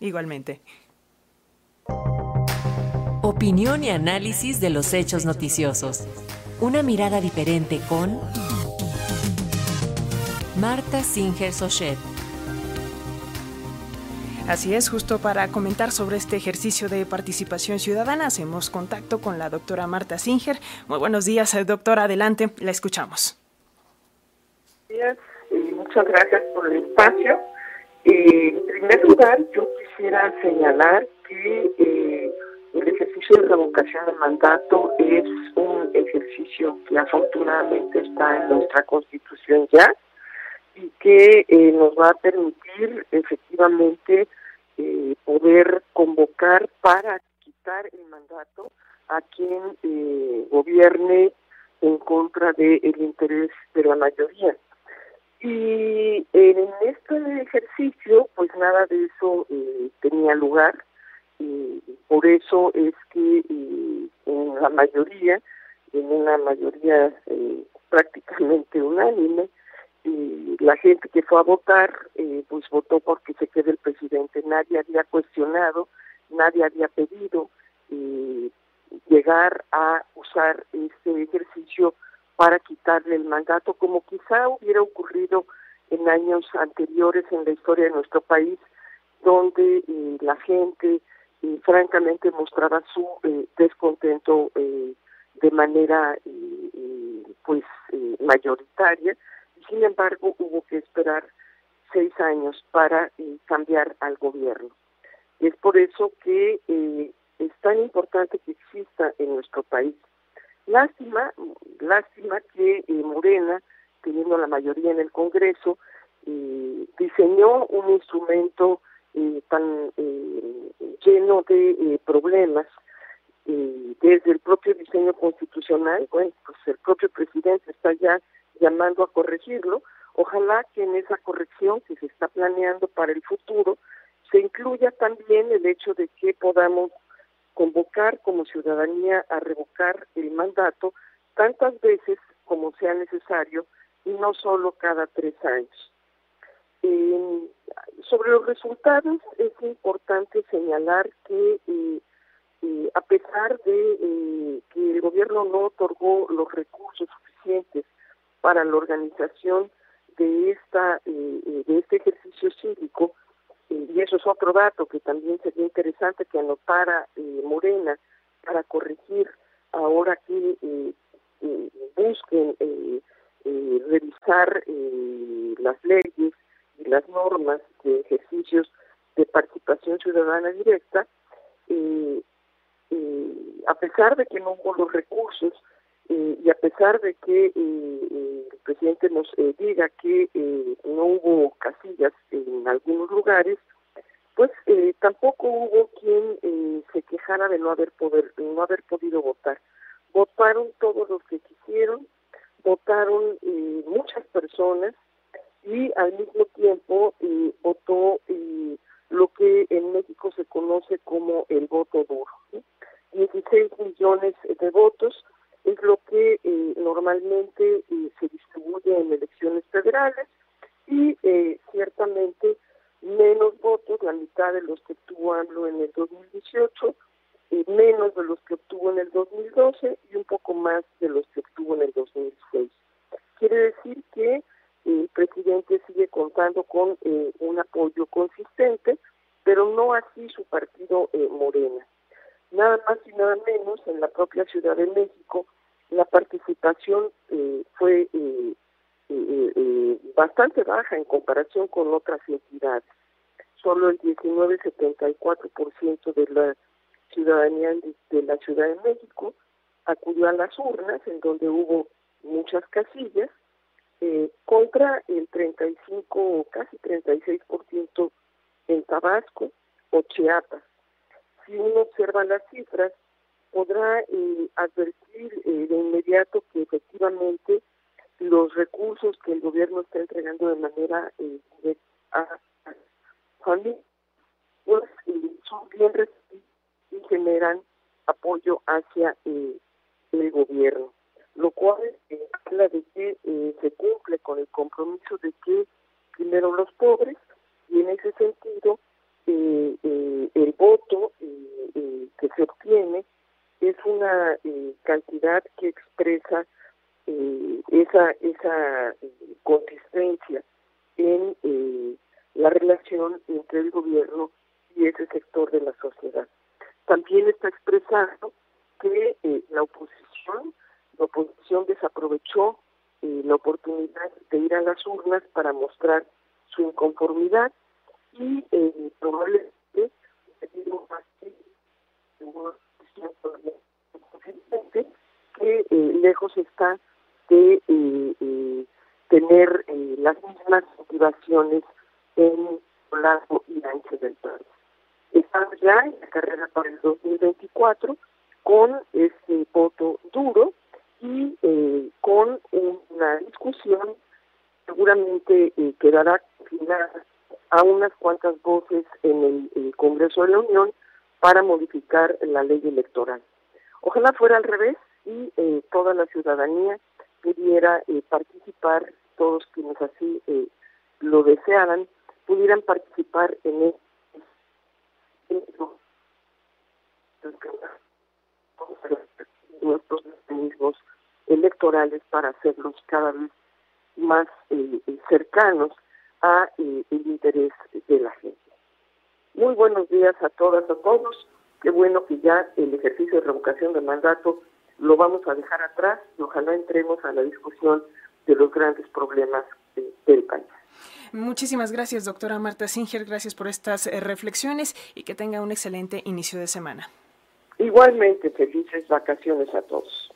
Igualmente. Opinión y análisis de los hechos noticiosos. Una mirada diferente con Marta Singer Sochet. Así es, justo para comentar sobre este ejercicio de participación ciudadana, hacemos contacto con la doctora Marta Singer. Muy buenos días, eh, doctora, adelante, la escuchamos. Días, muchas gracias por el espacio. En primer lugar, yo quisiera señalar que eh, el ejercicio de revocación de mandato es un ejercicio que afortunadamente está en nuestra constitución ya y que eh, nos va a permitir efectivamente eh, poder convocar para quitar el mandato a quien eh, gobierne en contra del interés de la mayoría. Y en este ejercicio, pues nada de eso tenía lugar. Y por eso es que en la mayoría, en una mayoría prácticamente unánime, y la gente que fue a votar eh, pues votó porque se quede el presidente nadie había cuestionado nadie había pedido eh, llegar a usar este ejercicio para quitarle el mandato como quizá hubiera ocurrido en años anteriores en la historia de nuestro país donde eh, la gente francamente mostraba su descontento de manera pues mayoritaria sin embargo, hubo que esperar seis años para eh, cambiar al gobierno. Es por eso que eh, es tan importante que exista en nuestro país. Lástima, lástima que eh, Morena, teniendo la mayoría en el Congreso, diseñó un instrumento tan lleno de problemas desde el propio diseño constitucional, bueno, pues el propio presidente está ya llamando a corregirlo. Ojalá que en esa corrección que se está planeando para el futuro se incluya también el hecho de que podamos convocar como ciudadanía a revocar el mandato tantas veces como sea necesario y no solo cada tres años. sobre los resultados es importante señalar que eh, eh, a pesar de eh, que el gobierno no otorgó los recursos suficientes para la organización de esta de este ejercicio cívico es otro dato que también sería interesante que anotara Morena para corregir ahora que busquen revisar las leyes y las normas de ejercicios de participación ciudadana directa a pesar de que no hubo los recursos y a pesar de que eh, eh, el presidente nos eh, diga que no hubo casillas en algunos lugares, pues tampoco hubo quien se quejara de no haber poder, no haber podido votar. Votaron todos los que quisieron, votaron muchas personas y al mismo tiempo votó lo que en México se conoce como el voto duro. 16 millones de votos es lo que eh, normalmente eh, se distribuye en elecciones federales y eh, ciertamente menos votos, la de los que obtuvo AMLO en el 2018, menos de los que obtuvo en el 2012 y un poco más de los que obtuvo en el 2006. Quiere decir que el presidente sigue contando con un apoyo consistente, pero no así su partido Morena nada más y nada menos en la propia Ciudad de México la participación eh, fue eh, eh, bastante baja en comparación con otras entidades. Solo el 19,74% de la ciudadanía de la Ciudad de México acudió a las urnas, en donde hubo muchas casillas, contra el 35 o casi 36% en Tabasco o Chiapas. Si uno observa las cifras, podrá eh, advertir eh, de inmediato que efectivamente los recursos que el gobierno está entregando de manera eh, a, familias pues, son bien recibidos y generan apoyo hacia el gobierno, lo cual habla de que se cumple con el compromiso de que primero los pobres y en ese sentido se obtiene es una eh, cantidad que expresa eh, esa, esa consistencia en la relación entre el gobierno y ese sector de la sociedad. También está expresado que la oposición, la oposición desaprovechó la oportunidad de ir a las urnas para mostrar su inconformidad y eh, probablemente que eh, lejos está de eh, eh, tener eh, las mismas motivaciones en lo largo y ancho del país. Estamos ya en la carrera para el 2024 con este voto duro y eh, con una discusión seguramente eh, quedará a unas cuantas voces en el, Congreso de la Unión para modificar la ley electoral. Ojalá fuera al revés y eh, toda la ciudadanía pudiera eh, participar, todos quienes así eh, lo desearan, pudieran participar en el nuestros mecanismos electorales para hacerlos cada vez más eh, eh, cercanos a eh, el interés de la gente. Muy buenos días a todas, a todos. Qué bueno que ya el ejercicio de revocación de mandato lo vamos a dejar atrás y ojalá entremos a la discusión de los grandes problemas del país. Muchísimas gracias, doctora Marta Singer. Gracias por estas reflexiones y que tenga un excelente inicio de semana. Igualmente, felices vacaciones a todos.